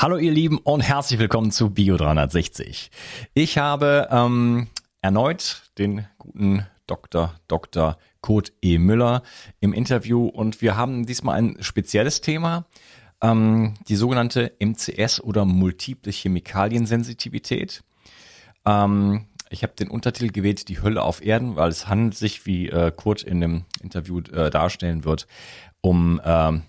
Hallo ihr Lieben und herzlich willkommen zu Bio 360. Ich habe ähm, erneut den guten Dr. Dr. Kurt E. Müller im Interview und wir haben diesmal ein spezielles Thema, ähm, die sogenannte MCS oder multiple Chemikaliensensitivität. Ähm, ich habe den Untertitel gewählt, die Hölle auf Erden, weil es handelt sich, wie äh, Kurt in dem Interview äh, darstellen wird, um ähm,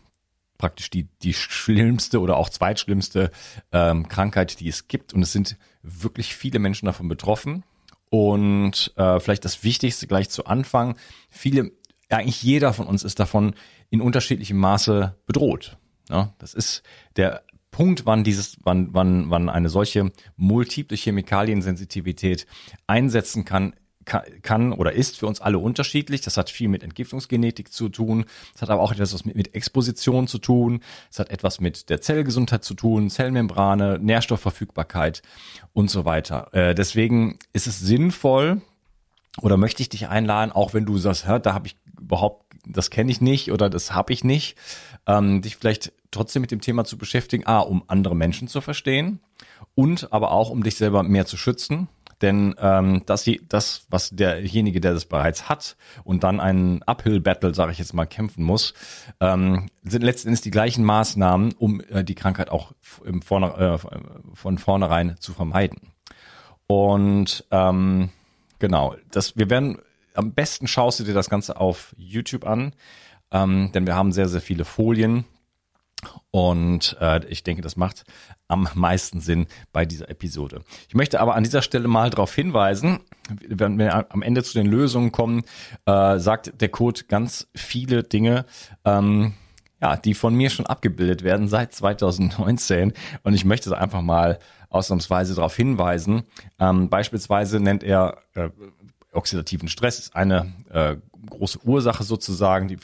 praktisch die, die schlimmste oder auch zweitschlimmste ähm, Krankheit, die es gibt. Und es sind wirklich viele Menschen davon betroffen. Und äh, vielleicht das Wichtigste gleich zu Anfang, viele, eigentlich jeder von uns ist davon in unterschiedlichem Maße bedroht. Ja, das ist der Punkt, wann dieses, wann, wann, wann eine solche multiple Chemikaliensensitivität einsetzen kann, kann oder ist für uns alle unterschiedlich. Das hat viel mit Entgiftungsgenetik zu tun. Es hat aber auch etwas mit, mit Exposition zu tun. Es hat etwas mit der Zellgesundheit zu tun, Zellmembrane, Nährstoffverfügbarkeit und so weiter. Äh, deswegen ist es sinnvoll oder möchte ich dich einladen, auch wenn du sagst, hör, da habe ich überhaupt, das kenne ich nicht oder das habe ich nicht, ähm, dich vielleicht trotzdem mit dem Thema zu beschäftigen, a, um andere Menschen zu verstehen und aber auch um dich selber mehr zu schützen denn ähm, das, das, was derjenige, der das bereits hat und dann einen Uphill-Battle, sage ich jetzt mal, kämpfen muss, ähm, sind letztendlich die gleichen Maßnahmen, um äh, die Krankheit auch im Vorne, äh, von vornherein zu vermeiden. Und ähm, genau, das, wir werden am besten schaust du dir das Ganze auf YouTube an, ähm, denn wir haben sehr, sehr viele Folien, und äh, ich denke, das macht am meisten Sinn bei dieser Episode. Ich möchte aber an dieser Stelle mal darauf hinweisen, wenn wir am Ende zu den Lösungen kommen, äh, sagt der Code ganz viele Dinge, ähm, ja, die von mir schon abgebildet werden seit 2019. Und ich möchte einfach mal ausnahmsweise darauf hinweisen. Ähm, beispielsweise nennt er äh, oxidativen Stress ist eine äh, große Ursache sozusagen, die,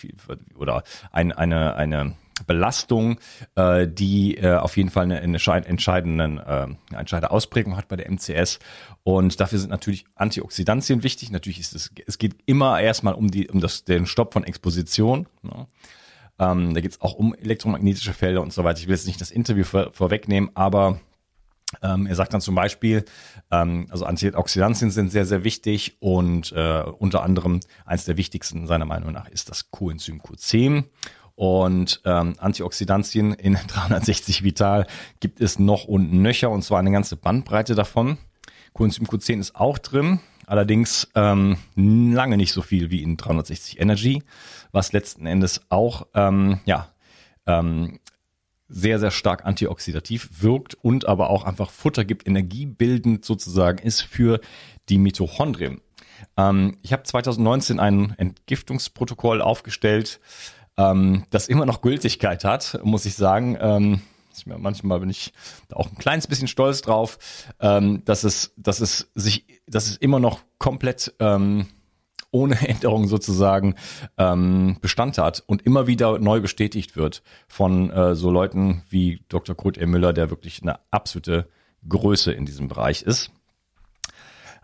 oder ein, eine, eine Belastung, äh, die äh, auf jeden Fall eine, eine entscheidenden, äh, entscheidende Ausprägung hat bei der MCS. Und dafür sind natürlich Antioxidantien wichtig. Natürlich ist es, es geht immer erstmal um die, um das, den Stopp von Exposition. Ne? Ähm, da geht es auch um elektromagnetische Felder und so weiter. Ich will jetzt nicht das Interview vor, vorwegnehmen, aber ähm, er sagt dann zum Beispiel, ähm, also Antioxidantien sind sehr, sehr wichtig und äh, unter anderem eins der wichtigsten seiner Meinung nach ist das Coenzym Q10. Und ähm, Antioxidantien in 360 Vital gibt es noch und nöcher und zwar eine ganze Bandbreite davon. Coenzym Q10 ist auch drin, allerdings ähm, lange nicht so viel wie in 360 Energy, was letzten Endes auch ähm, ja ähm, sehr, sehr stark antioxidativ wirkt und aber auch einfach Futter gibt, energiebildend sozusagen ist für die Mitochondrien. Ähm, ich habe 2019 ein Entgiftungsprotokoll aufgestellt, ähm, das immer noch Gültigkeit hat, muss ich sagen. Ähm, manchmal bin ich da auch ein kleines bisschen stolz drauf, ähm, dass es, dass es sich, dass es immer noch komplett ähm, ohne Änderung sozusagen ähm, Bestand hat und immer wieder neu bestätigt wird von äh, so Leuten wie Dr. Kurt E. Müller, der wirklich eine absolute Größe in diesem Bereich ist.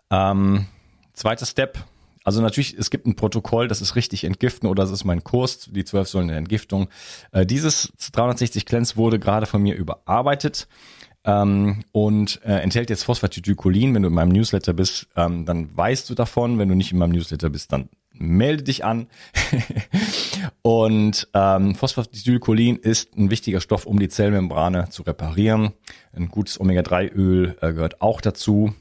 Ähm, zweiter Step, also natürlich, es gibt ein Protokoll, das ist richtig entgiften oder das ist mein Kurs, die zwölf Säulen der Entgiftung. Äh, dieses 360 Cleanse wurde gerade von mir überarbeitet ähm, und äh, enthält jetzt Phosphatidylcholin. Wenn du in meinem Newsletter bist, ähm, dann weißt du davon. Wenn du nicht in meinem Newsletter bist, dann melde dich an. und ähm, Phosphatidylcholin ist ein wichtiger Stoff, um die Zellmembrane zu reparieren. Ein gutes Omega-3-Öl äh, gehört auch dazu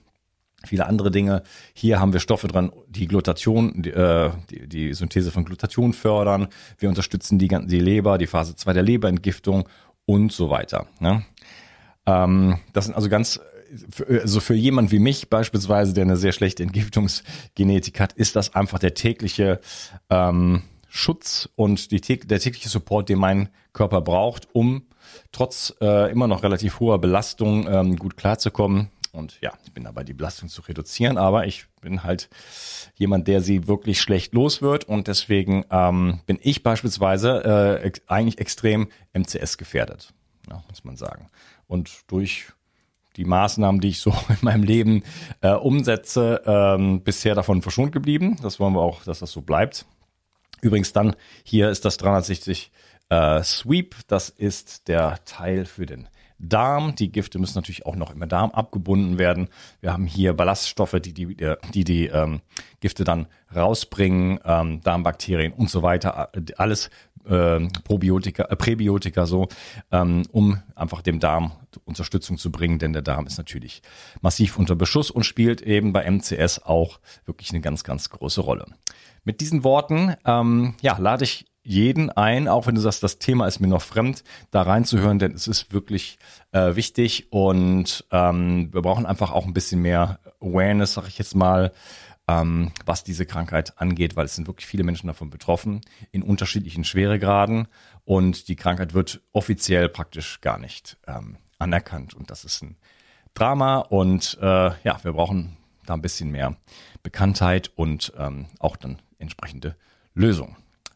viele andere Dinge. Hier haben wir Stoffe dran, die Glutation, die, äh, die, die Synthese von Glutation fördern. Wir unterstützen die, die Leber, die Phase 2 der Leberentgiftung und so weiter. Ne? Ähm, das sind also ganz, also für jemand wie mich beispielsweise, der eine sehr schlechte Entgiftungsgenetik hat, ist das einfach der tägliche ähm, Schutz und die, der tägliche Support, den mein Körper braucht, um trotz äh, immer noch relativ hoher Belastung ähm, gut klarzukommen und ja, ich bin dabei, die Belastung zu reduzieren, aber ich bin halt jemand, der sie wirklich schlecht los wird und deswegen ähm, bin ich beispielsweise äh, eigentlich extrem MCS gefährdet, ja, muss man sagen. Und durch die Maßnahmen, die ich so in meinem Leben äh, umsetze, ähm, bisher davon verschont geblieben. Das wollen wir auch, dass das so bleibt. Übrigens dann, hier ist das 360 äh, Sweep, das ist der Teil für den Darm. Die Gifte müssen natürlich auch noch im Darm abgebunden werden. Wir haben hier Ballaststoffe, die die, die, die ähm, Gifte dann rausbringen, ähm, Darmbakterien und so weiter. Alles äh, Probiotika, äh, Präbiotika so, ähm, um einfach dem Darm Unterstützung zu bringen, denn der Darm ist natürlich massiv unter Beschuss und spielt eben bei MCS auch wirklich eine ganz, ganz große Rolle. Mit diesen Worten, ähm, ja, lade ich jeden ein, auch wenn du sagst, das Thema ist mir noch fremd, da reinzuhören, denn es ist wirklich äh, wichtig und ähm, wir brauchen einfach auch ein bisschen mehr Awareness, sag ich jetzt mal, ähm, was diese Krankheit angeht, weil es sind wirklich viele Menschen davon betroffen, in unterschiedlichen Schweregraden und die Krankheit wird offiziell praktisch gar nicht ähm, anerkannt und das ist ein Drama und äh, ja, wir brauchen da ein bisschen mehr Bekanntheit und ähm, auch dann entsprechende Lösungen.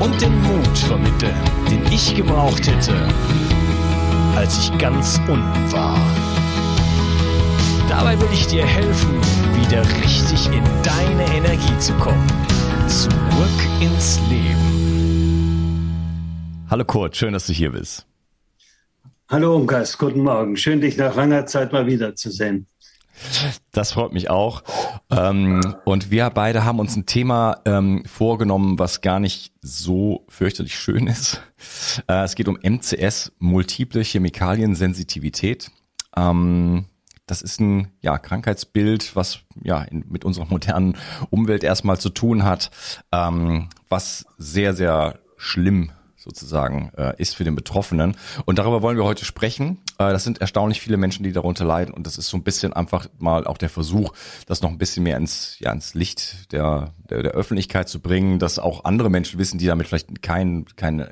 und den Mut vermitteln, den ich gebraucht hätte, als ich ganz unten war. Dabei will ich dir helfen, wieder richtig in deine Energie zu kommen. Zurück ins Leben. Hallo Kurt, schön, dass du hier bist. Hallo Umkas, guten Morgen. Schön, dich nach langer Zeit mal wiederzusehen. Das freut mich auch. Ähm, und wir beide haben uns ein Thema ähm, vorgenommen, was gar nicht so fürchterlich schön ist. Äh, es geht um MCS, multiple Chemikaliensensitivität. Ähm, das ist ein ja, Krankheitsbild, was ja in, mit unserer modernen Umwelt erstmal zu tun hat, ähm, was sehr, sehr schlimm sozusagen äh, ist für den Betroffenen. Und darüber wollen wir heute sprechen. Äh, das sind erstaunlich viele Menschen, die darunter leiden. Und das ist so ein bisschen einfach mal auch der Versuch, das noch ein bisschen mehr ins, ja, ins Licht der, der, der Öffentlichkeit zu bringen, dass auch andere Menschen wissen, die damit vielleicht kein, kein,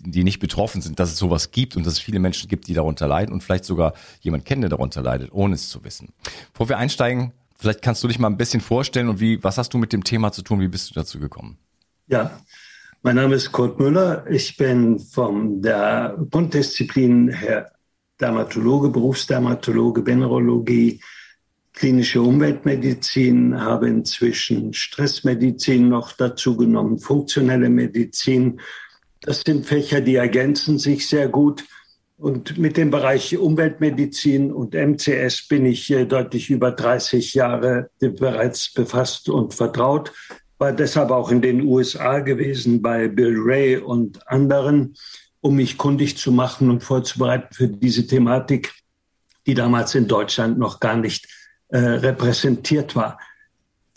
die nicht betroffen sind, dass es sowas gibt und dass es viele Menschen gibt, die darunter leiden und vielleicht sogar jemand kennen, der darunter leidet, ohne es zu wissen. Bevor wir einsteigen, vielleicht kannst du dich mal ein bisschen vorstellen und wie, was hast du mit dem Thema zu tun? Wie bist du dazu gekommen? Ja, mein Name ist Kurt Müller. Ich bin von der Grunddisziplin her Dermatologe, Berufsdermatologe, Venerologie, klinische Umweltmedizin, habe inzwischen Stressmedizin noch dazu genommen, funktionelle Medizin. Das sind Fächer, die ergänzen sich sehr gut. Und mit dem Bereich Umweltmedizin und MCS bin ich äh, deutlich über 30 Jahre bereits befasst und vertraut war deshalb auch in den USA gewesen bei Bill Ray und anderen, um mich kundig zu machen und vorzubereiten für diese Thematik, die damals in Deutschland noch gar nicht äh, repräsentiert war.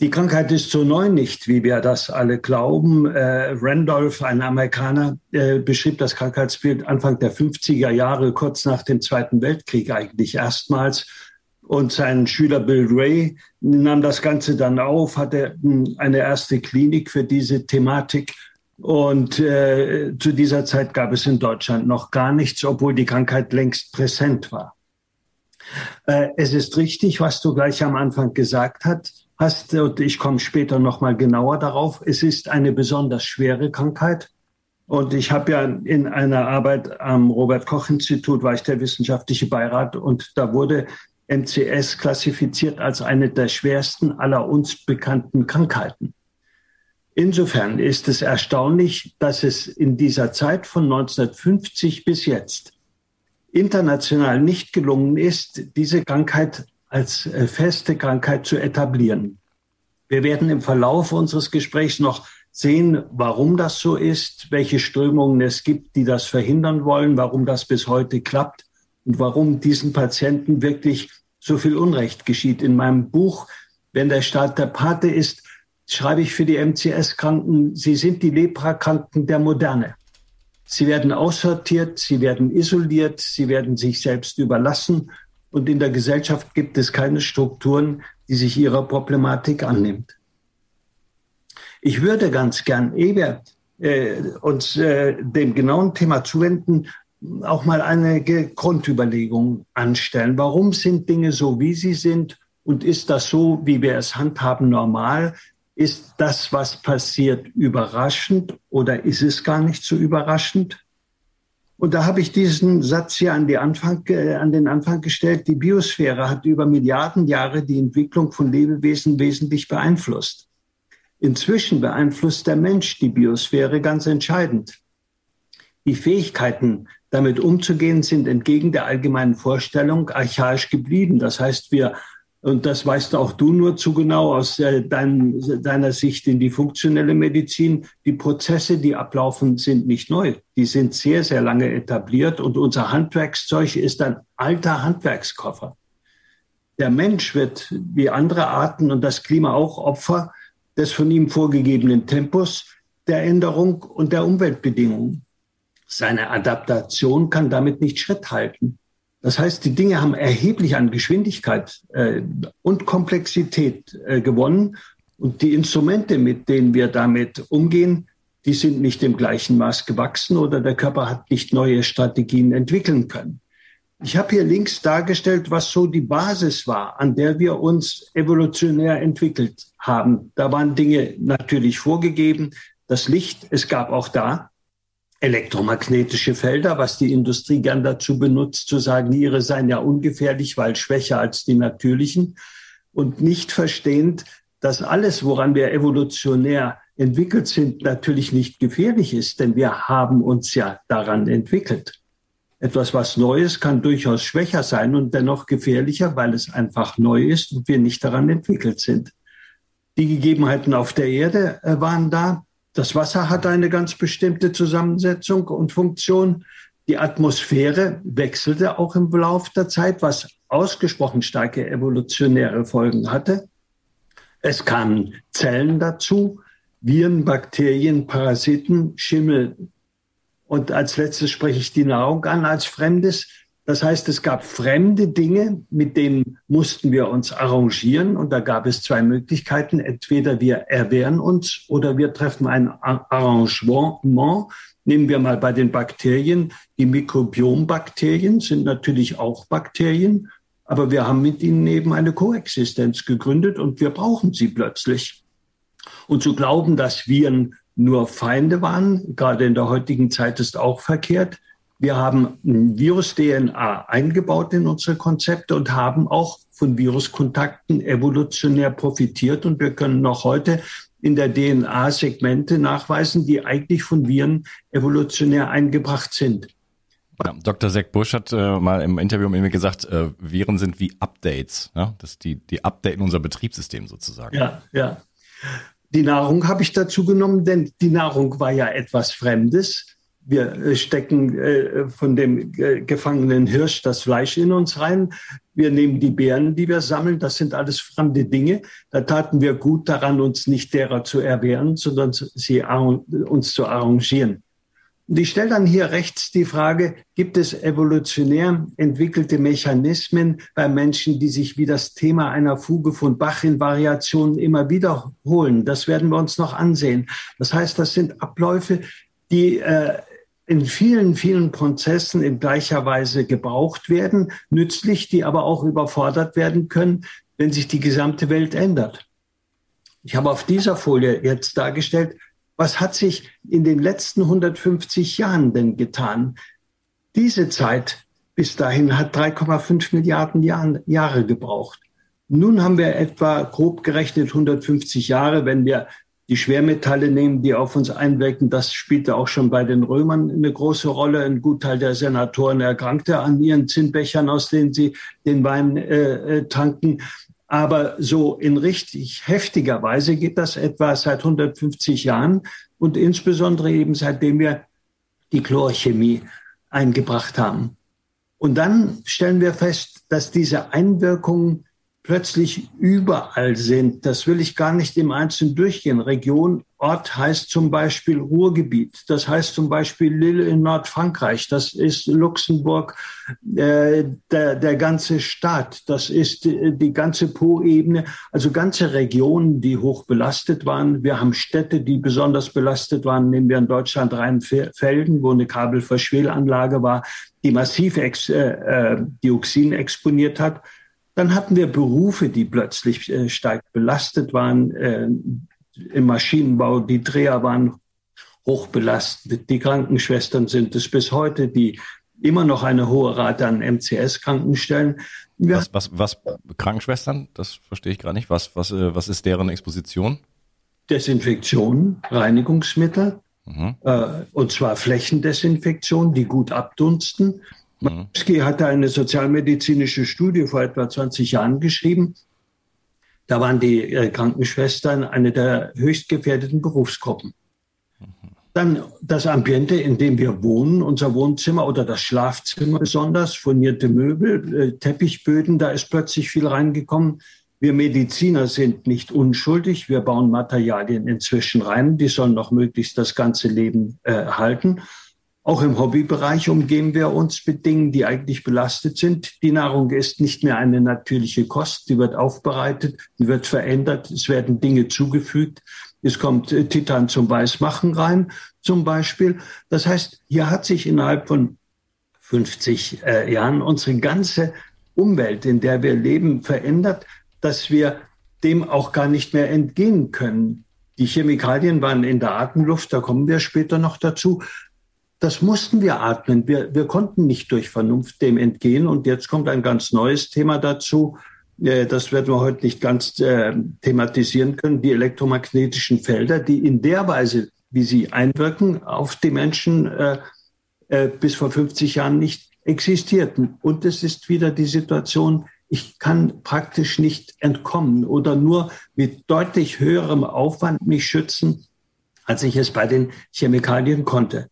Die Krankheit ist so neu nicht, wie wir das alle glauben. Äh, Randolph, ein Amerikaner, äh, beschrieb das Krankheitsbild Anfang der 50er Jahre, kurz nach dem Zweiten Weltkrieg eigentlich erstmals und sein Schüler Bill Ray nahm das Ganze dann auf, hatte hm, eine erste Klinik für diese Thematik. Und äh, zu dieser Zeit gab es in Deutschland noch gar nichts, obwohl die Krankheit längst präsent war. Äh, es ist richtig, was du gleich am Anfang gesagt hast, hast und ich komme später noch mal genauer darauf. Es ist eine besonders schwere Krankheit. Und ich habe ja in einer Arbeit am Robert Koch Institut war ich der wissenschaftliche Beirat und da wurde MCS klassifiziert als eine der schwersten aller uns bekannten Krankheiten. Insofern ist es erstaunlich, dass es in dieser Zeit von 1950 bis jetzt international nicht gelungen ist, diese Krankheit als äh, feste Krankheit zu etablieren. Wir werden im Verlauf unseres Gesprächs noch sehen, warum das so ist, welche Strömungen es gibt, die das verhindern wollen, warum das bis heute klappt und warum diesen Patienten wirklich so viel Unrecht geschieht. In meinem Buch, wenn der Staat der Pate ist, schreibe ich für die MCS-Kranken, sie sind die Leprakranken der Moderne. Sie werden aussortiert, sie werden isoliert, sie werden sich selbst überlassen und in der Gesellschaft gibt es keine Strukturen, die sich ihrer Problematik annimmt. Ich würde ganz gern, ehe wir äh, uns äh, dem genauen Thema zuwenden, auch mal eine Grundüberlegung anstellen. Warum sind Dinge so, wie sie sind? Und ist das so, wie wir es handhaben, normal? Ist das, was passiert, überraschend oder ist es gar nicht so überraschend? Und da habe ich diesen Satz hier an, Anfang, äh, an den Anfang gestellt. Die Biosphäre hat über Milliarden Jahre die Entwicklung von Lebewesen wesentlich beeinflusst. Inzwischen beeinflusst der Mensch die Biosphäre ganz entscheidend. Die Fähigkeiten, damit umzugehen, sind entgegen der allgemeinen Vorstellung archaisch geblieben. Das heißt, wir und das weißt auch du nur zu genau aus dein, deiner Sicht in die funktionelle Medizin. Die Prozesse, die ablaufen, sind nicht neu. Die sind sehr, sehr lange etabliert und unser Handwerkszeug ist ein alter Handwerkskoffer. Der Mensch wird wie andere Arten und das Klima auch Opfer des von ihm vorgegebenen Tempos der Änderung und der Umweltbedingungen. Seine Adaptation kann damit nicht Schritt halten. Das heißt, die Dinge haben erheblich an Geschwindigkeit äh, und Komplexität äh, gewonnen. Und die Instrumente, mit denen wir damit umgehen, die sind nicht im gleichen Maß gewachsen oder der Körper hat nicht neue Strategien entwickeln können. Ich habe hier links dargestellt, was so die Basis war, an der wir uns evolutionär entwickelt haben. Da waren Dinge natürlich vorgegeben. Das Licht, es gab auch da elektromagnetische Felder, was die Industrie gern dazu benutzt, zu sagen, ihre seien ja ungefährlich, weil schwächer als die natürlichen und nicht verstehend, dass alles, woran wir evolutionär entwickelt sind, natürlich nicht gefährlich ist, denn wir haben uns ja daran entwickelt. Etwas, was Neues, kann durchaus schwächer sein und dennoch gefährlicher, weil es einfach neu ist und wir nicht daran entwickelt sind. Die Gegebenheiten auf der Erde äh, waren da. Das Wasser hat eine ganz bestimmte Zusammensetzung und Funktion. Die Atmosphäre wechselte auch im Verlauf der Zeit, was ausgesprochen starke evolutionäre Folgen hatte. Es kamen Zellen dazu, Viren, Bakterien, Parasiten, Schimmel. Und als letztes spreche ich die Nahrung an als Fremdes. Das heißt, es gab fremde Dinge, mit denen mussten wir uns arrangieren. Und da gab es zwei Möglichkeiten. Entweder wir erwehren uns oder wir treffen ein Arrangement. Nehmen wir mal bei den Bakterien. Die Mikrobiombakterien sind natürlich auch Bakterien, aber wir haben mit ihnen eben eine Koexistenz gegründet und wir brauchen sie plötzlich. Und zu glauben, dass Viren nur Feinde waren, gerade in der heutigen Zeit ist auch verkehrt. Wir haben Virus-DNA eingebaut in unsere Konzepte und haben auch von Viruskontakten evolutionär profitiert. Und wir können noch heute in der DNA Segmente nachweisen, die eigentlich von Viren evolutionär eingebracht sind. Ja, Dr. Zack Bush hat äh, mal im Interview mit mir gesagt, äh, Viren sind wie Updates. Ja? Das die, die updaten unser Betriebssystem sozusagen. Ja, ja. Die Nahrung habe ich dazu genommen, denn die Nahrung war ja etwas Fremdes wir äh, stecken äh, von dem äh, gefangenen Hirsch das Fleisch in uns rein. Wir nehmen die Beeren, die wir sammeln. Das sind alles fremde Dinge. Da taten wir gut daran, uns nicht derer zu erwehren, sondern sie uns zu arrangieren. Und ich stelle dann hier rechts die Frage, gibt es evolutionär entwickelte Mechanismen bei Menschen, die sich wie das Thema einer Fuge von Bach in Variationen immer wiederholen? Das werden wir uns noch ansehen. Das heißt, das sind Abläufe, die äh, in vielen, vielen Prozessen in gleicher Weise gebraucht werden, nützlich, die aber auch überfordert werden können, wenn sich die gesamte Welt ändert. Ich habe auf dieser Folie jetzt dargestellt, was hat sich in den letzten 150 Jahren denn getan? Diese Zeit bis dahin hat 3,5 Milliarden Jahr, Jahre gebraucht. Nun haben wir etwa grob gerechnet 150 Jahre, wenn wir die Schwermetalle nehmen, die auf uns einwirken. Das spielte auch schon bei den Römern eine große Rolle. Ein Gutteil der Senatoren erkrankte an ihren Zinnbechern, aus denen sie den Wein äh, äh tranken. Aber so in richtig heftiger Weise geht das etwa seit 150 Jahren und insbesondere eben seitdem wir die Chlorchemie eingebracht haben. Und dann stellen wir fest, dass diese Einwirkungen plötzlich überall sind. Das will ich gar nicht im Einzelnen durchgehen. Region, Ort heißt zum Beispiel Ruhrgebiet. Das heißt zum Beispiel Lille in Nordfrankreich. Das ist Luxemburg, äh, der, der ganze Staat. Das ist die, die ganze Po-Ebene. Also ganze Regionen, die hoch belastet waren. Wir haben Städte, die besonders belastet waren. Nehmen wir in Deutschland Rheinfelden, wo eine Kabelverschwelanlage war, die massiv Ex, äh, äh Dioxin exponiert hat. Dann hatten wir Berufe, die plötzlich äh, stark belastet waren. Äh, Im Maschinenbau, die Dreher waren hoch belastet. Die Krankenschwestern sind es bis heute, die immer noch eine hohe Rate an MCS-Krankenstellen. Was, was, was, Krankenschwestern? Das verstehe ich gerade nicht. Was, was, äh, was ist deren Exposition? Desinfektion, Reinigungsmittel, mhm. äh, und zwar Flächendesinfektion, die gut abdunsten. Maschke hatte eine sozialmedizinische Studie vor etwa 20 Jahren geschrieben. Da waren die Krankenschwestern eine der höchst gefährdeten Berufsgruppen. Dann das Ambiente, in dem wir wohnen, unser Wohnzimmer oder das Schlafzimmer besonders, furnierte Möbel, äh, Teppichböden, da ist plötzlich viel reingekommen. Wir Mediziner sind nicht unschuldig. Wir bauen Materialien inzwischen rein. Die sollen noch möglichst das ganze Leben äh, halten. Auch im Hobbybereich umgeben wir uns mit Dingen, die eigentlich belastet sind. Die Nahrung ist nicht mehr eine natürliche Kost. Die wird aufbereitet, die wird verändert. Es werden Dinge zugefügt. Es kommt äh, Titan zum Weißmachen rein, zum Beispiel. Das heißt, hier hat sich innerhalb von 50 äh, Jahren unsere ganze Umwelt, in der wir leben, verändert, dass wir dem auch gar nicht mehr entgehen können. Die Chemikalien waren in der Atemluft, da kommen wir später noch dazu das mussten wir atmen. Wir, wir konnten nicht durch Vernunft dem entgehen. Und jetzt kommt ein ganz neues Thema dazu. Äh, das werden wir heute nicht ganz äh, thematisieren können. Die elektromagnetischen Felder, die in der Weise, wie sie einwirken auf die Menschen, äh, äh, bis vor 50 Jahren nicht existierten. Und es ist wieder die Situation, ich kann praktisch nicht entkommen oder nur mit deutlich höherem Aufwand mich schützen, als ich es bei den Chemikalien konnte.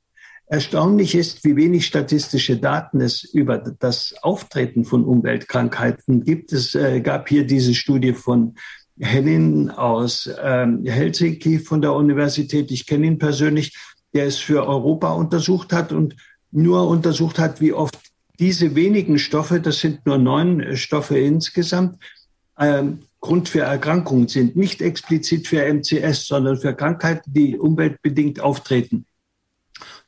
Erstaunlich ist, wie wenig statistische Daten es über das Auftreten von Umweltkrankheiten gibt. Es äh, gab hier diese Studie von Hennin aus ähm, Helsinki von der Universität. Ich kenne ihn persönlich, der es für Europa untersucht hat und nur untersucht hat, wie oft diese wenigen Stoffe, das sind nur neun Stoffe insgesamt, ähm, Grund für Erkrankungen sind. Nicht explizit für MCS, sondern für Krankheiten, die umweltbedingt auftreten.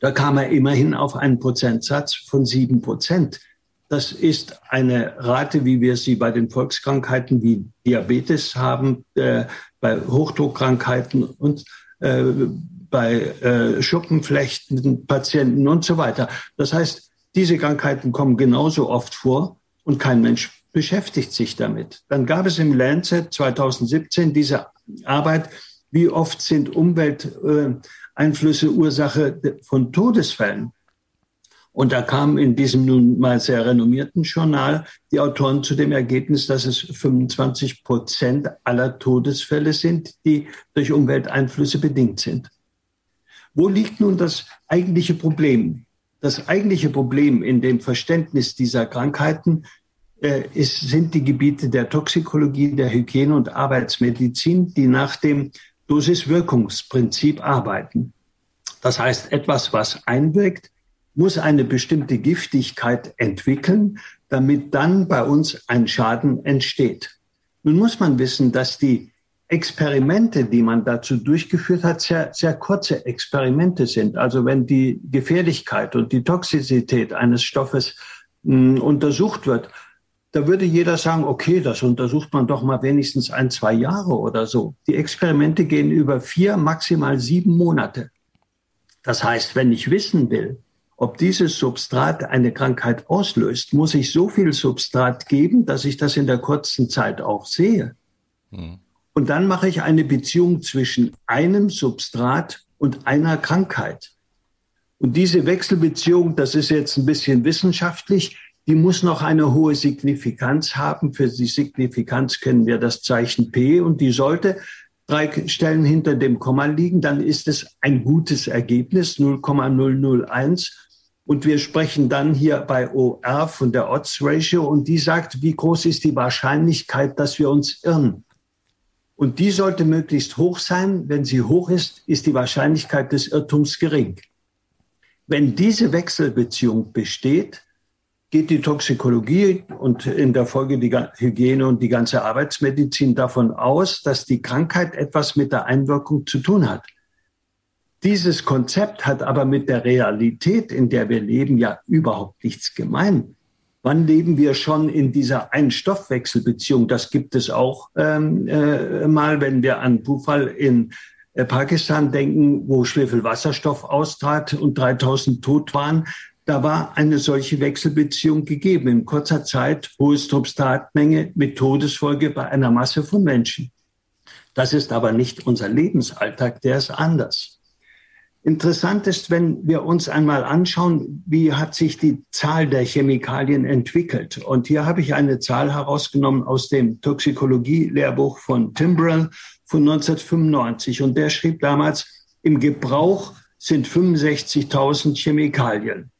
Da kam er immerhin auf einen Prozentsatz von sieben Prozent. Das ist eine Rate, wie wir sie bei den Volkskrankheiten wie Diabetes haben, äh, bei Hochdruckkrankheiten und äh, bei äh, Schuppenflechten, Patienten und so weiter. Das heißt, diese Krankheiten kommen genauso oft vor und kein Mensch beschäftigt sich damit. Dann gab es im Lancet 2017 diese Arbeit, wie oft sind Umwelt, äh, Einflüsse Ursache von Todesfällen. Und da kamen in diesem nun mal sehr renommierten Journal die Autoren zu dem Ergebnis, dass es 25 Prozent aller Todesfälle sind, die durch Umwelteinflüsse bedingt sind. Wo liegt nun das eigentliche Problem? Das eigentliche Problem in dem Verständnis dieser Krankheiten äh, ist, sind die Gebiete der Toxikologie, der Hygiene und Arbeitsmedizin, die nach dem Dosis-Wirkungsprinzip arbeiten. Das heißt, etwas, was einwirkt, muss eine bestimmte Giftigkeit entwickeln, damit dann bei uns ein Schaden entsteht. Nun muss man wissen, dass die Experimente, die man dazu durchgeführt hat, sehr, sehr kurze Experimente sind. Also wenn die Gefährlichkeit und die Toxizität eines Stoffes mh, hm, untersucht wird, da würde jeder sagen, okay, das untersucht man doch mal wenigstens ein, zwei Jahre oder so. Die Experimente gehen über vier, maximal sieben Monate. Das heißt, wenn ich wissen will, ob dieses Substrat eine Krankheit auslöst, muss ich so viel Substrat geben, dass ich das in der kurzen Zeit auch sehe. Hm. Und dann mache ich eine Beziehung zwischen einem Substrat und einer Krankheit. Und diese Wechselbeziehung, das ist jetzt ein bisschen wissenschaftlich, die muss noch eine hohe Signifikanz haben. Für die Signifikanz kennen wir das Zeichen P und die sollte drei Stellen hinter dem Komma liegen, dann ist es ein gutes Ergebnis, 0,001. Und wir sprechen dann hier bei OR von der Odds Ratio und die sagt, wie groß ist die Wahrscheinlichkeit, dass wir uns irren. Und die sollte möglichst hoch sein. Wenn sie hoch ist, ist die Wahrscheinlichkeit des Irrtums gering. Wenn diese Wechselbeziehung besteht, geht die Toxikologie und in der Folge die Hygiene und die ganze Arbeitsmedizin davon aus, dass die Krankheit etwas mit der Einwirkung zu tun hat. Dieses Konzept hat aber mit der Realität, in der wir leben, ja überhaupt nichts gemein. Wann leben wir schon in dieser Ein-Stoffwechselbeziehung? Das gibt es auch ähm, äh, mal, wenn wir an Bufall in äh, Pakistan denken, wo Schwefelwasserstoff austrat und 3000 tot waren da war eine solche Wechselbeziehung gegeben. In kurzer Zeit hohe Substratmenge mit Todesfolge bei einer Masse von Menschen. Das ist aber nicht unser Lebensalltag, der ist anders. Interessant ist, wenn wir uns einmal anschauen, wie hat sich die Zahl der Chemikalien entwickelt. Und hier habe ich eine Zahl herausgenommen aus dem Toxikologie-Lehrbuch von Timbrell von 1995. Und der schrieb damals, im Gebrauch sind 65.000 Chemikalien.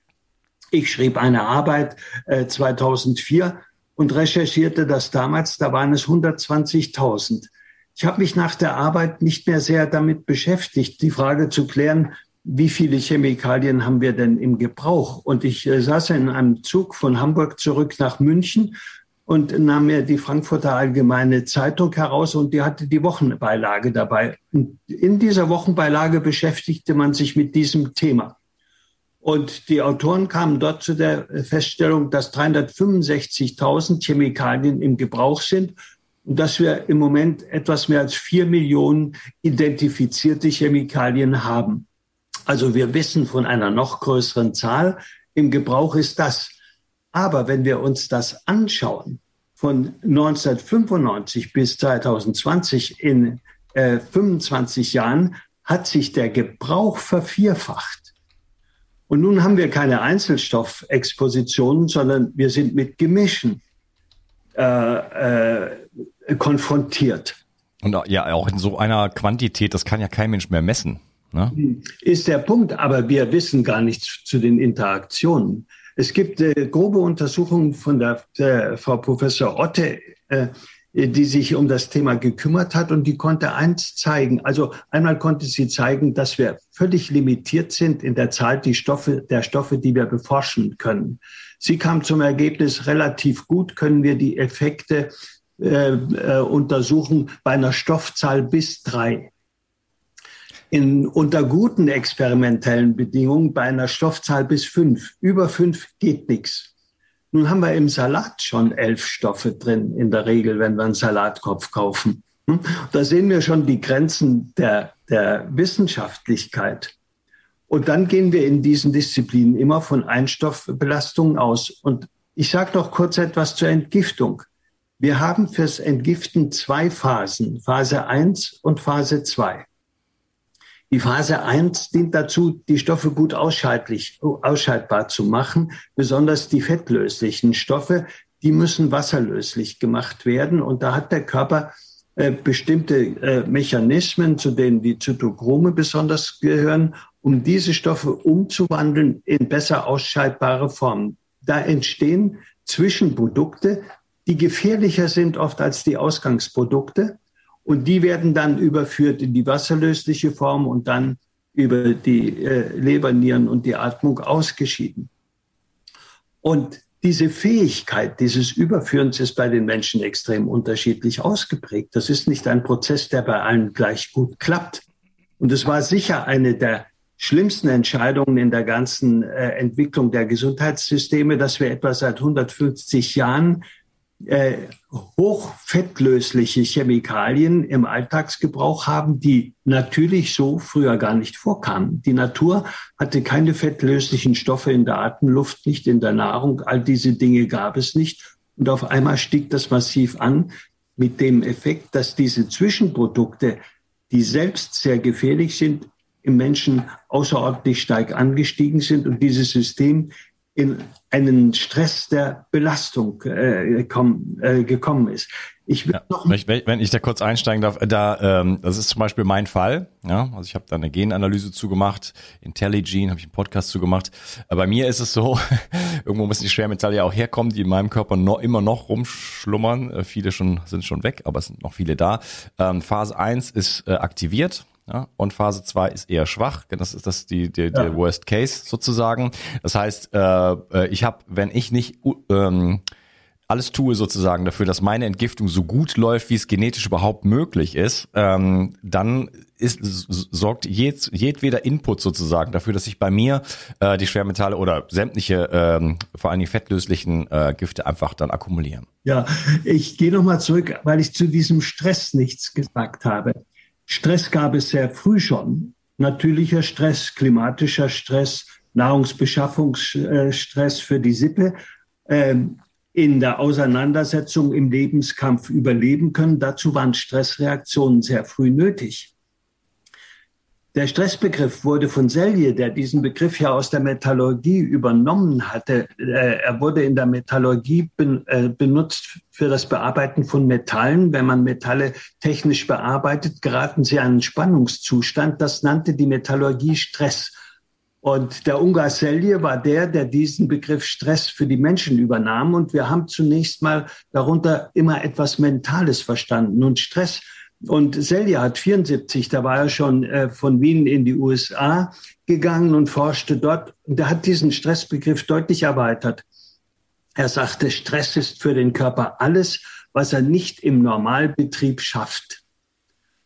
Ich schrieb eine Arbeit äh, 2004 und recherchierte das damals, da waren es 120.000. Ich habe mich nach der Arbeit nicht mehr sehr damit beschäftigt, die Frage zu klären, wie viele Chemikalien haben wir denn im Gebrauch? Und ich äh, saß in einem Zug von Hamburg zurück nach München und nahm mir die Frankfurter Allgemeine Zeitung heraus und die hatte die Wochenbeilage dabei. Und in dieser Wochenbeilage beschäftigte man sich mit diesem Thema. Und die Autoren kamen dort zu der Feststellung, dass 365.000 Chemikalien im Gebrauch sind und dass wir im Moment etwas mehr als vier Millionen identifizierte Chemikalien haben. Also wir wissen von einer noch größeren Zahl. Im Gebrauch ist das. Aber wenn wir uns das anschauen, von 1995 bis 2020 in äh, 25 Jahren hat sich der Gebrauch vervierfacht. Und nun haben wir keine Einzelstoffexpositionen, sondern wir sind mit Gemischen äh, äh, konfrontiert. Und ja, auch in so einer Quantität, das kann ja kein Mensch mehr messen. Ne? Ist der Punkt, aber wir wissen gar nichts zu den Interaktionen. Es gibt äh, grobe Untersuchungen von der, der Frau Professor Otte, äh, die sich um das Thema gekümmert hat und die konnte eins zeigen. Also einmal konnte sie zeigen, dass wir völlig limitiert sind in der Zahl die Stoffe, der Stoffe, die wir beforschen können. Sie kam zum Ergebnis, relativ gut können wir die Effekte äh, äh, untersuchen bei einer Stoffzahl bis drei. In, unter guten experimentellen Bedingungen bei einer Stoffzahl bis fünf. Über fünf geht nichts. Nun haben wir im Salat schon elf Stoffe drin, in der Regel, wenn wir einen Salatkopf kaufen. Hm? Da sehen wir schon die Grenzen der, der Wissenschaftlichkeit. Und dann gehen wir in diesen Disziplinen immer von Einstoffbelastungen aus. Und ich sage noch kurz etwas zur Entgiftung. Wir haben fürs Entgiften zwei Phasen, Phase 1 und Phase 2. Die Phase 1 dient dazu, die Stoffe gut ausscheidbar zu machen, besonders die fettlöslichen Stoffe, die müssen wasserlöslich gemacht werden. Und da hat der Körper äh, bestimmte äh, Mechanismen, zu denen die Zytochrome besonders gehören, um diese Stoffe umzuwandeln in besser ausscheidbare Formen. Da entstehen Zwischenprodukte, die gefährlicher sind oft als die Ausgangsprodukte. Und die werden dann überführt in die wasserlösliche Form und dann über die äh, Leber, und die Atmung ausgeschieden. Und diese Fähigkeit dieses Überführens ist bei den Menschen extrem unterschiedlich ausgeprägt. Das ist nicht ein Prozess, der bei allen gleich gut klappt. Und es war sicher eine der schlimmsten Entscheidungen in der ganzen äh, Entwicklung der Gesundheitssysteme, dass wir etwa seit 150 Jahren äh, hochfettlösliche Chemikalien im Alltagsgebrauch haben, die natürlich so früher gar nicht vorkamen. Die Natur hatte keine fettlöslichen Stoffe in der Atemluft, nicht in der Nahrung. All diese Dinge gab es nicht. Und auf einmal stieg das massiv an mit dem Effekt, dass diese Zwischenprodukte, die selbst sehr gefährlich sind, im Menschen außerordentlich stark angestiegen sind und dieses System in einen Stress der Belastung äh, komm, äh, gekommen ist. Ich will ja, noch wenn, ich, wenn ich da kurz einsteigen darf, da ähm, das ist zum Beispiel mein Fall. Ja, also ich habe da eine Genanalyse zugemacht, IntelliGene habe ich einen Podcast zugemacht. Aber bei mir ist es so, irgendwo müssen die Schwermetalle ja auch herkommen, die in meinem Körper noch, immer noch rumschlummern. Äh, viele schon sind schon weg, aber es sind noch viele da. Ähm, Phase 1 ist äh, aktiviert. Ja, und Phase 2 ist eher schwach. Das ist das die, die, ja. der Worst Case sozusagen. Das heißt, äh, äh ich habe, wenn ich nicht ähm, alles tue sozusagen dafür, dass meine Entgiftung so gut läuft, wie es genetisch überhaupt möglich ist, ähm, dann ist, sorgt jed, jedweder Input sozusagen dafür, dass sich bei mir äh, die Schwermetalle oder sämtliche, ähm, vor allem die fettlöslichen äh, Gifte einfach dann akkumulieren. Ja, ich gehe nochmal zurück, weil ich zu diesem Stress nichts gesagt habe. Stress gab es sehr früh schon. Natürlicher Stress, klimatischer Stress, Nahrungsbeschaffungsstress für die Sippe. Ähm, in der Auseinandersetzung im Lebenskampf überleben können. Dazu waren Stressreaktionen sehr früh nötig. Der Stressbegriff wurde von Selye, der diesen Begriff ja aus der Metallurgie übernommen hatte. Äh, er wurde in der Metallurgie äh, benutzt für das Bearbeiten von Metallen. Wenn man Metalle technisch bearbeitet, geraten sie in einen Spannungszustand. Das nannte die Metallurgie Stress. Und der Ungar Selye war der, der diesen Begriff Stress für die Menschen übernahm. Und wir haben zunächst mal darunter immer etwas Mentales verstanden. Und Stress und Selja hat 74, da war er schon äh, von Wien in die USA gegangen und forschte dort. Und er hat diesen Stressbegriff deutlich erweitert. Er sagte, Stress ist für den Körper alles, was er nicht im Normalbetrieb schafft.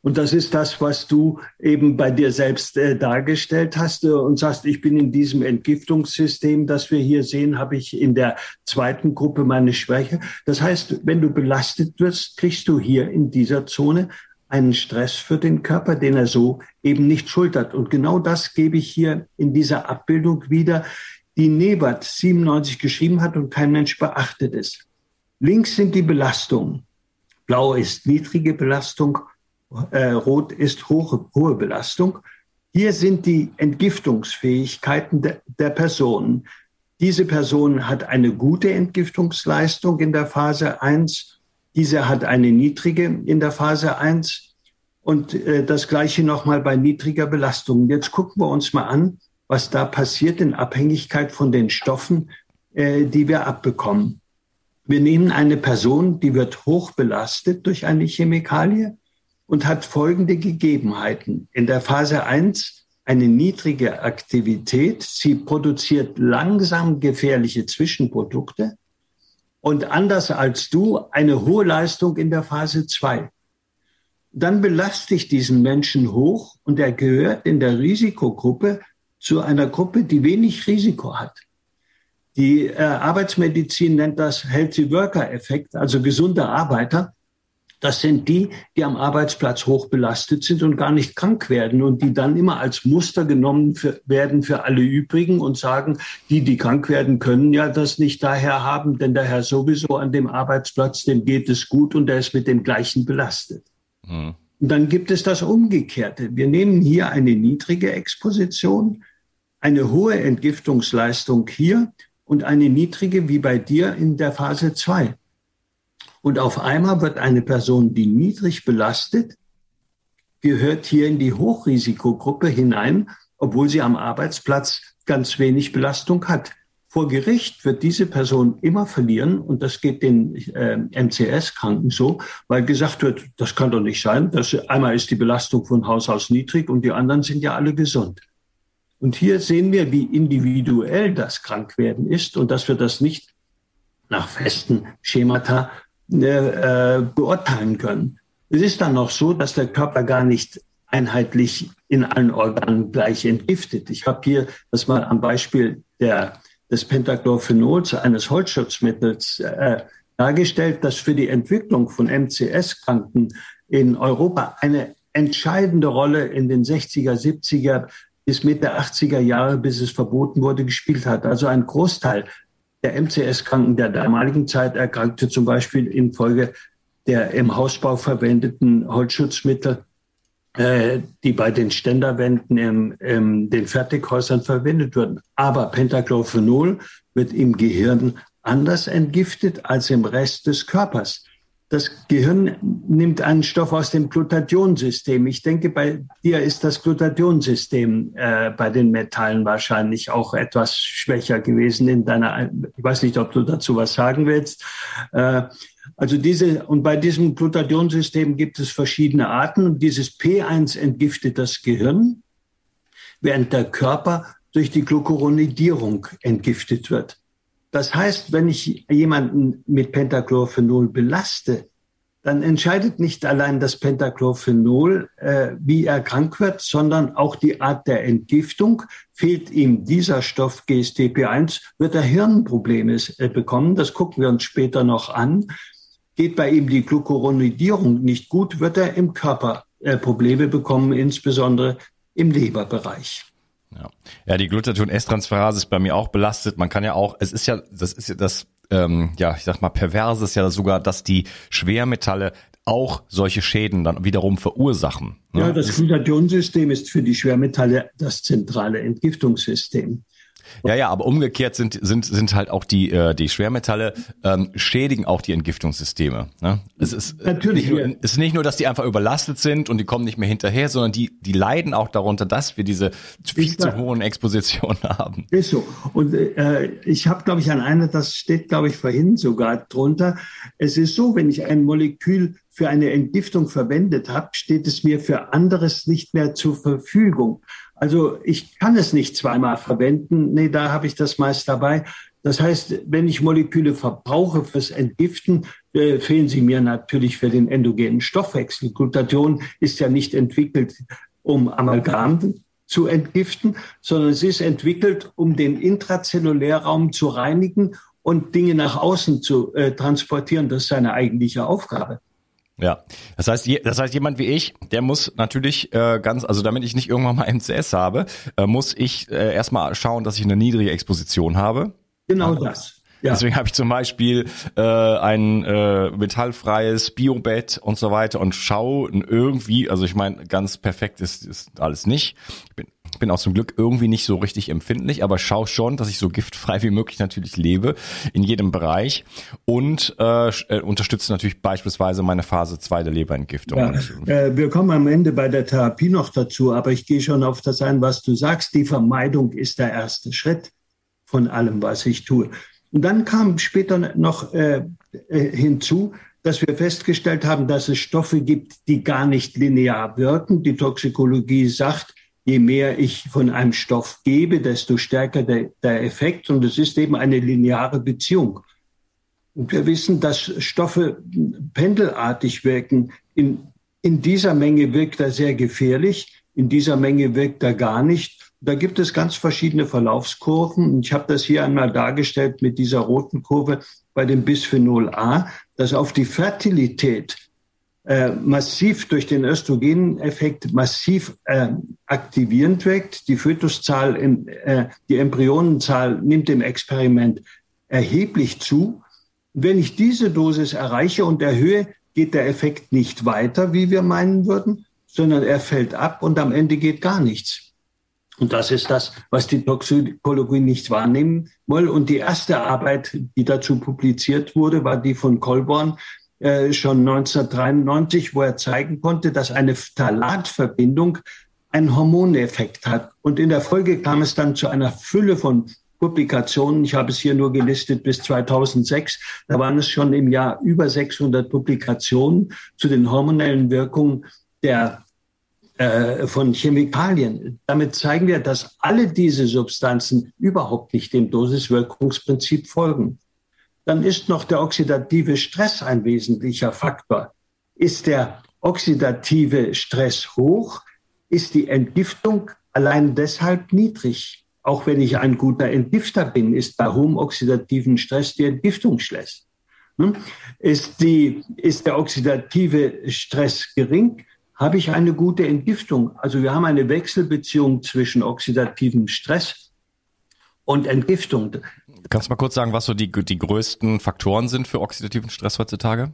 Und das ist das, was du eben bei dir selbst äh, dargestellt hast äh, und sagst, ich bin in diesem Entgiftungssystem, das wir hier sehen, habe ich in der zweiten Gruppe meine Schwäche. Das heißt, wenn du belastet wirst, kriegst du hier in dieser Zone einen Stress für den Körper, den er so eben nicht schultert. Und genau das gebe ich hier in dieser Abbildung wieder, die Nebert 97 geschrieben hat und kein Mensch beachtet es. Links sind die Belastungen. Blau ist niedrige Belastung, äh, rot ist hohe, hohe Belastung. Hier sind die Entgiftungsfähigkeiten de, der Personen. Diese Person hat eine gute Entgiftungsleistung in der Phase 1 diese hat eine niedrige in der Phase 1 und äh, das gleiche nochmal bei niedriger Belastung. Jetzt gucken wir uns mal an, was da passiert in Abhängigkeit von den Stoffen, äh, die wir abbekommen. Wir nehmen eine Person, die wird hoch belastet durch eine Chemikalie und hat folgende Gegebenheiten. In der Phase 1 eine niedrige Aktivität. Sie produziert langsam gefährliche Zwischenprodukte und anders als du eine hohe Leistung in der Phase 2. Dann belaste ich diesen Menschen hoch und er gehört in der Risikogruppe zu einer Gruppe, die wenig Risiko hat. Die äh, Arbeitsmedizin nennt das Healthy Worker Effekt, also gesunde Arbeiter. Das sind die, die am Arbeitsplatz hoch belastet sind und gar nicht krank werden und die dann immer als Muster genommen für, werden für alle übrigen und sagen, die, die krank werden, können ja das nicht daher haben, denn der Herr sowieso an dem Arbeitsplatz, dem geht es gut und der ist mit dem gleichen belastet. Mhm. Und dann gibt es das Umgekehrte. Wir nehmen hier eine niedrige Exposition, eine hohe Entgiftungsleistung hier und eine niedrige wie bei dir in der Phase 2. Und auf einmal wird eine Person, die niedrig belastet, gehört hier in die Hochrisikogruppe hinein, obwohl sie am Arbeitsplatz ganz wenig Belastung hat. Vor Gericht wird diese Person immer verlieren und das geht den äh, MCS-Kranken so, weil gesagt wird, das kann doch nicht sein. dass einmal ist die Belastung von Haus aus niedrig und die anderen sind ja alle gesund. Und hier sehen wir, wie individuell das Krankwerden ist und dass wir das nicht nach festen Schemata äh, beurteilen können. Es ist dann noch so, dass der Körper gar nicht einheitlich in allen Organen gleich entgiftet. Ich habe hier das mal am Beispiel der, des Pentachlorphenols, eines Holzschutzmittels, äh, dargestellt, dass für die Entwicklung von MCS-Kranken in Europa eine entscheidende Rolle in den 60er, 70er bis Mitte 80er Jahre, bis es verboten wurde, gespielt hat. Also ein Großteil der MCS-Kranken der damaligen Zeit erkrankte zum Beispiel infolge der im Hausbau verwendeten Holzschutzmittel, äh, die bei den Ständerwänden in, in den Fertighäusern verwendet wurden. Aber Pentachlorphenol wird im Gehirn anders entgiftet als im Rest des Körpers. Das Gehirn nimmt einen Stoff aus dem Glutationsystem. Ich denke, bei dir ist das Glutationsystem äh, bei den Metallen wahrscheinlich auch etwas schwächer gewesen in deiner, ich weiß nicht, ob du dazu was sagen willst. Äh, also diese, und bei diesem Glutationsystem gibt es verschiedene Arten und dieses P1 entgiftet das Gehirn, während der Körper durch die Glucuronidierung entgiftet wird. Das heißt, wenn ich jemanden mit Pentachlorphenol belaste, dann entscheidet nicht allein das Pentachlorphenol, äh, wie er krank wird, sondern auch die Art der Entgiftung. Fehlt ihm dieser Stoff GSTP1, wird er Hirnprobleme äh, bekommen. Das gucken wir uns später noch an. Geht bei ihm die Glucuronidierung nicht gut, wird er im Körper äh, Probleme bekommen, insbesondere im Leberbereich. Ja, ja die Glutathion-S-Transferase ist bei mir auch belastet. Man kann ja auch, es ist ja, das ist ja das, ähm, ja, ich sag mal, perverse ist ja sogar, dass die Schwermetalle auch solche Schäden dann wiederum verursachen. Ne? Ja, das Glutationsystem ist für die Schwermetalle das zentrale Entgiftungssystem. Ja, ja, aber umgekehrt sind, sind, sind halt auch die, äh, die Schwermetalle ähm, schädigen auch die Entgiftungssysteme. Ne? Es ist Natürlich, nicht nur, es ist nicht nur, dass die einfach überlastet sind und die kommen nicht mehr hinterher, sondern die, die leiden auch darunter, dass wir diese viel zu hohen Expositionen haben. Ist so. Und äh, ich habe, glaube ich, an einer, das steht, glaube ich, vorhin sogar drunter. Es ist so, wenn ich ein Molekül für eine Entgiftung verwendet habe, steht es mir für anderes nicht mehr zur Verfügung. Also ich kann es nicht zweimal verwenden. Nee, da habe ich das meist dabei. Das heißt, wenn ich Moleküle verbrauche fürs Entgiften, äh, fehlen sie mir natürlich für den endogenen Stoffwechsel. Glutathion ist ja nicht entwickelt, um Amalgam zu entgiften, sondern es ist entwickelt, um den Intrazellulärraum zu reinigen und Dinge nach außen zu äh, transportieren. Das ist seine eigentliche Aufgabe. Ja, das heißt, das heißt, jemand wie ich, der muss natürlich äh, ganz, also damit ich nicht irgendwann mal MCS habe, äh, muss ich äh, erstmal schauen, dass ich eine niedrige Exposition habe. Genau ja. das. Ja. Deswegen habe ich zum Beispiel äh, ein äh, metallfreies Biobett und so weiter und schaue irgendwie, also ich meine, ganz perfekt ist, ist alles nicht. Ich bin ich bin auch zum Glück irgendwie nicht so richtig empfindlich, aber schau schon, dass ich so giftfrei wie möglich natürlich lebe in jedem Bereich und äh, äh unterstütze natürlich beispielsweise meine Phase 2 der Leberentgiftung. Ja, äh, wir kommen am Ende bei der Therapie noch dazu, aber ich gehe schon auf das ein, was du sagst. Die Vermeidung ist der erste Schritt von allem, was ich tue. Und dann kam später noch äh, äh hinzu, dass wir festgestellt haben, dass es Stoffe gibt, die gar nicht linear wirken. Die Toxikologie sagt, je mehr ich von einem Stoff gebe, desto stärker der, der Effekt. Und es ist eben eine lineare Beziehung. Und wir wissen, dass Stoffe pendelartig wirken. In, in dieser Menge wirkt er sehr gefährlich, in dieser Menge wirkt er gar nicht. Da gibt es ganz verschiedene Verlaufskurven. Ich habe das hier einmal dargestellt mit dieser roten Kurve bei dem Bisphenol A, das auf die Fertilität äh, massiv durch den Östrogeneffekt massiv äh, aktivierend wirkt. Die Fötuszahl, in, äh, die Embryonenzahl nimmt im Experiment erheblich zu. Wenn ich diese Dosis erreiche und erhöhe, geht der Effekt nicht weiter, wie wir meinen würden, sondern er fällt ab und am Ende geht gar nichts. Und das ist das, was die Toxikologie nicht wahrnehmen will. Und die erste Arbeit, die dazu publiziert wurde, war die von Colborn, äh, schon 1993, wo er zeigen konnte, dass eine Phthalatverbindung einen Hormoneffekt hat. Und in der Folge kam es dann zu einer Fülle von Publikationen. Ich habe es hier nur gelistet bis 2006. Da waren es schon im Jahr über 600 Publikationen zu den hormonellen Wirkungen der äh, von Chemikalien. Damit zeigen wir, dass alle diese Substanzen überhaupt nicht dem Dosiswirkungsprinzip folgen dann ist noch der oxidative Stress ein wesentlicher Faktor. Ist der oxidative Stress hoch, ist die Entgiftung allein deshalb niedrig. Auch wenn ich ein guter Entgifter bin, ist bei hohem oxidativen Stress die Entgiftung schlecht. Ne? Ist, die, ist der oxidative Stress gering, habe ich eine gute Entgiftung. Also wir haben eine Wechselbeziehung zwischen oxidativem Stress und Entgiftung. Kannst du mal kurz sagen, was so die, die größten Faktoren sind für oxidativen Stress heutzutage?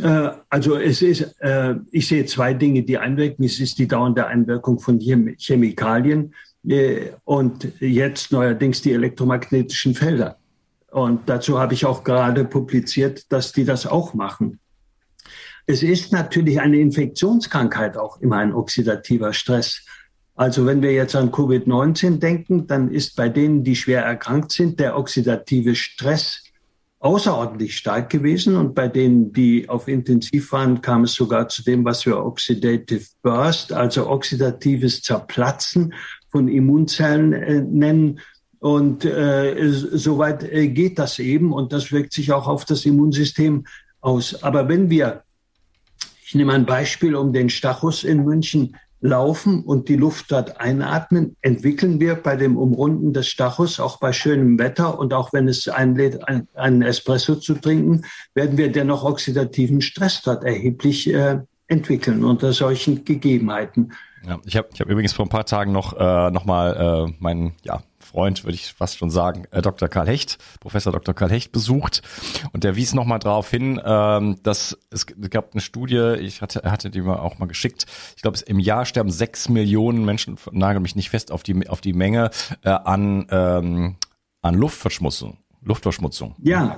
Äh, also es ist, äh, ich sehe zwei Dinge, die einwirken. Es ist die dauernde Einwirkung von Chemikalien äh, und jetzt neuerdings die elektromagnetischen Felder. Und dazu habe ich auch gerade publiziert, dass die das auch machen. Es ist natürlich eine Infektionskrankheit auch immer ein oxidativer Stress. Also wenn wir jetzt an Covid-19 denken, dann ist bei denen, die schwer erkrankt sind, der oxidative Stress außerordentlich stark gewesen. Und bei denen, die auf Intensiv waren, kam es sogar zu dem, was wir Oxidative Burst, also oxidatives Zerplatzen von Immunzellen äh, nennen. Und äh, soweit äh, geht das eben und das wirkt sich auch auf das Immunsystem aus. Aber wenn wir, ich nehme ein Beispiel um den Stachus in München, laufen und die Luft dort einatmen, entwickeln wir bei dem Umrunden des Stachus, auch bei schönem Wetter und auch wenn es einlädt, einen Espresso zu trinken, werden wir dennoch oxidativen Stress dort erheblich äh, entwickeln unter solchen Gegebenheiten. Ja, ich habe ich hab übrigens vor ein paar Tagen noch, äh, noch mal äh, meinen ja, Freund, würde ich fast schon sagen, äh, Dr. Karl Hecht, Professor Dr. Karl Hecht besucht und der wies nochmal darauf hin, ähm, dass es gab eine Studie, ich hatte, er hatte die mal auch mal geschickt, ich glaube, im Jahr sterben sechs Millionen Menschen, nagel mich nicht fest auf die, auf die Menge, äh, an, ähm, an Luftverschmutzung. Luftverschmutzung. Ja.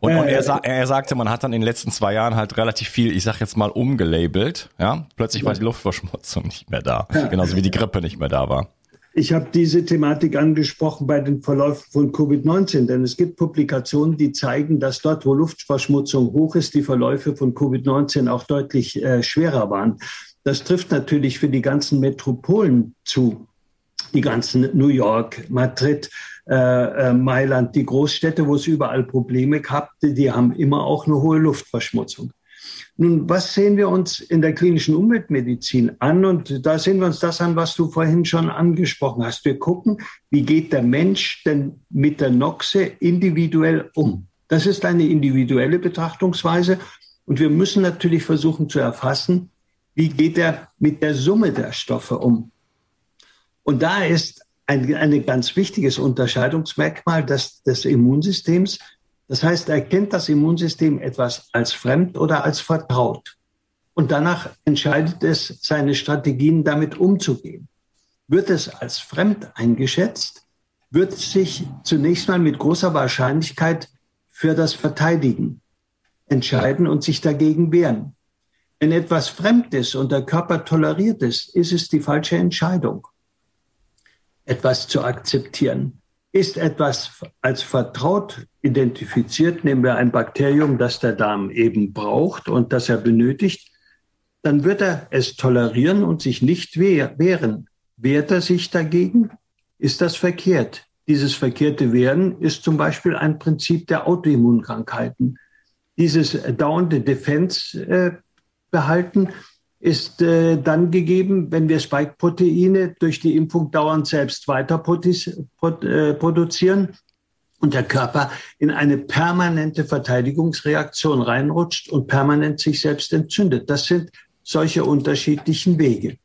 Und, und er, sa er sagte, man hat dann in den letzten zwei Jahren halt relativ viel, ich sag jetzt mal, umgelabelt. Ja, plötzlich war die Luftverschmutzung nicht mehr da, genauso wie die Grippe nicht mehr da war. Ich habe diese Thematik angesprochen bei den Verläufen von Covid-19, denn es gibt Publikationen, die zeigen, dass dort, wo Luftverschmutzung hoch ist, die Verläufe von Covid-19 auch deutlich äh, schwerer waren. Das trifft natürlich für die ganzen Metropolen zu, die ganzen New York, Madrid, äh, äh, Mailand, die Großstädte, wo es überall Probleme gab, die haben immer auch eine hohe Luftverschmutzung. Nun, was sehen wir uns in der klinischen Umweltmedizin an? Und da sehen wir uns das an, was du vorhin schon angesprochen hast. Wir gucken, wie geht der Mensch denn mit der Noxe individuell um? Das ist eine individuelle Betrachtungsweise. Und wir müssen natürlich versuchen zu erfassen, wie geht er mit der Summe der Stoffe um? Und da ist ein, ein ganz wichtiges Unterscheidungsmerkmal des, des Immunsystems. Das heißt, erkennt das Immunsystem etwas als fremd oder als vertraut. Und danach entscheidet es, seine Strategien damit umzugehen. Wird es als fremd eingeschätzt, wird es sich zunächst mal mit großer Wahrscheinlichkeit für das Verteidigen entscheiden und sich dagegen wehren. Wenn etwas fremd ist und der Körper toleriert ist, ist es die falsche Entscheidung etwas zu akzeptieren. Ist etwas als vertraut identifiziert, nehmen wir ein Bakterium, das der Darm eben braucht und das er benötigt, dann wird er es tolerieren und sich nicht wehren. Wehrt er sich dagegen? Ist das verkehrt? Dieses verkehrte Wehren ist zum Beispiel ein Prinzip der Autoimmunkrankheiten. Dieses dauernde Defense-Behalten äh, ist äh, dann gegeben, wenn wir Spike-Proteine durch die Impfung dauernd selbst weiter äh, produzieren und der Körper in eine permanente Verteidigungsreaktion reinrutscht und permanent sich selbst entzündet. Das sind solche unterschiedlichen Wege.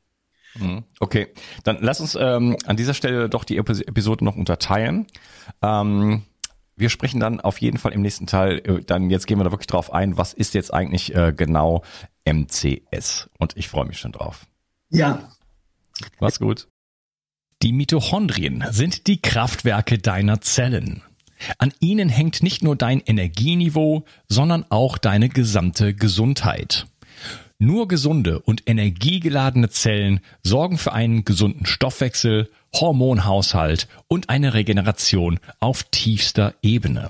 Mhm. Okay, dann lass uns ähm, an dieser Stelle doch die Episode noch unterteilen. Ähm, wir sprechen dann auf jeden Fall im nächsten Teil, äh, dann jetzt gehen wir da wirklich drauf ein, was ist jetzt eigentlich äh, genau MCS? Und ich freue mich schon drauf. Ja. Mach's gut. Die Mitochondrien sind die Kraftwerke deiner Zellen. An ihnen hängt nicht nur dein Energieniveau, sondern auch deine gesamte Gesundheit. Nur gesunde und energiegeladene Zellen sorgen für einen gesunden Stoffwechsel, Hormonhaushalt und eine Regeneration auf tiefster Ebene.